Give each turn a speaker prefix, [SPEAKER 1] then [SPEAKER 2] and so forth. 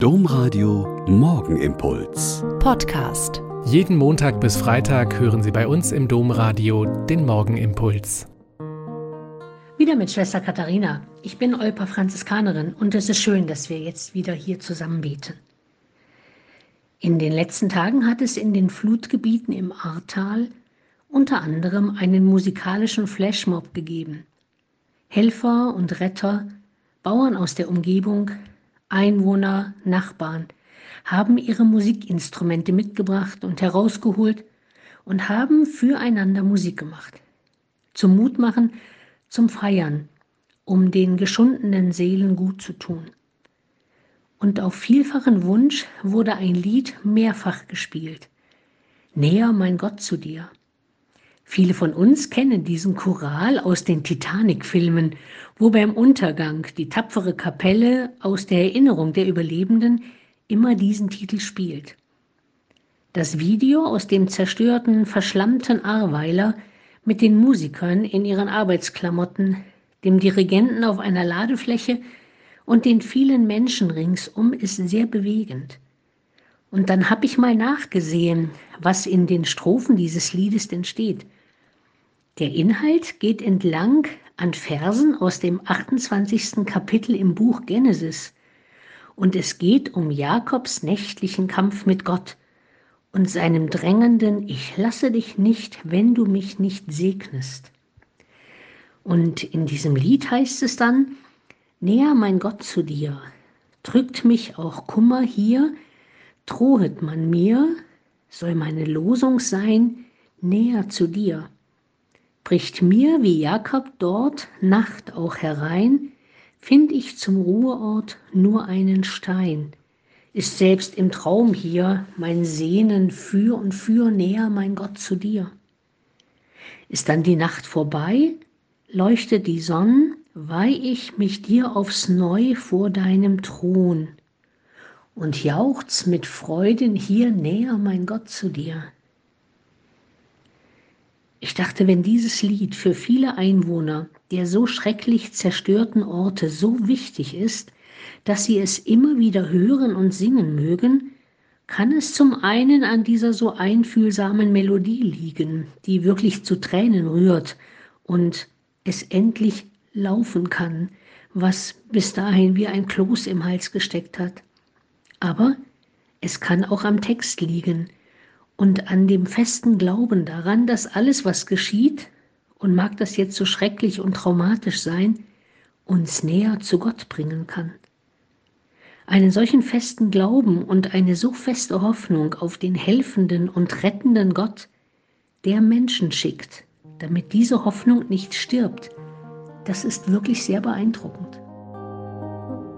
[SPEAKER 1] Domradio Morgenimpuls.
[SPEAKER 2] Podcast.
[SPEAKER 3] Jeden Montag bis Freitag hören Sie bei uns im Domradio den Morgenimpuls.
[SPEAKER 4] Wieder mit Schwester Katharina. Ich bin Olpa Franziskanerin und es ist schön, dass wir jetzt wieder hier zusammen beten. In den letzten Tagen hat es in den Flutgebieten im Ahrtal unter anderem einen musikalischen Flashmob gegeben. Helfer und Retter, Bauern aus der Umgebung, Einwohner, Nachbarn haben ihre Musikinstrumente mitgebracht und herausgeholt und haben füreinander Musik gemacht. Zum Mutmachen, zum Feiern, um den geschundenen Seelen gut zu tun. Und auf vielfachen Wunsch wurde ein Lied mehrfach gespielt. Näher mein Gott zu dir. Viele von uns kennen diesen Choral aus den Titanic-Filmen, wo beim Untergang die tapfere Kapelle aus der Erinnerung der Überlebenden immer diesen Titel spielt. Das Video aus dem zerstörten, verschlammten Ahrweiler mit den Musikern in ihren Arbeitsklamotten, dem Dirigenten auf einer Ladefläche und den vielen Menschen ringsum ist sehr bewegend. Und dann habe ich mal nachgesehen, was in den Strophen dieses Liedes denn steht. Der Inhalt geht entlang an Versen aus dem 28. Kapitel im Buch Genesis. Und es geht um Jakobs nächtlichen Kampf mit Gott und seinem drängenden Ich lasse dich nicht, wenn du mich nicht segnest. Und in diesem Lied heißt es dann, Näher mein Gott zu dir, drückt mich auch Kummer hier, drohet man mir, soll meine Losung sein, näher zu dir bricht mir wie Jakob dort Nacht auch herein, find ich zum Ruheort nur einen Stein. Ist selbst im Traum hier mein Sehnen für und für näher, mein Gott, zu dir. Ist dann die Nacht vorbei, leuchtet die Sonne, weih ich mich dir aufs Neu vor deinem Thron und jauchz mit Freuden hier näher, mein Gott, zu dir. Ich dachte, wenn dieses Lied für viele Einwohner der so schrecklich zerstörten Orte so wichtig ist, dass sie es immer wieder hören und singen mögen, kann es zum einen an dieser so einfühlsamen Melodie liegen, die wirklich zu Tränen rührt und es endlich laufen kann, was bis dahin wie ein Kloß im Hals gesteckt hat. Aber es kann auch am Text liegen, und an dem festen Glauben daran, dass alles, was geschieht, und mag das jetzt so schrecklich und traumatisch sein, uns näher zu Gott bringen kann. Einen solchen festen Glauben und eine so feste Hoffnung auf den helfenden und rettenden Gott, der Menschen schickt, damit diese Hoffnung nicht stirbt, das ist wirklich sehr beeindruckend.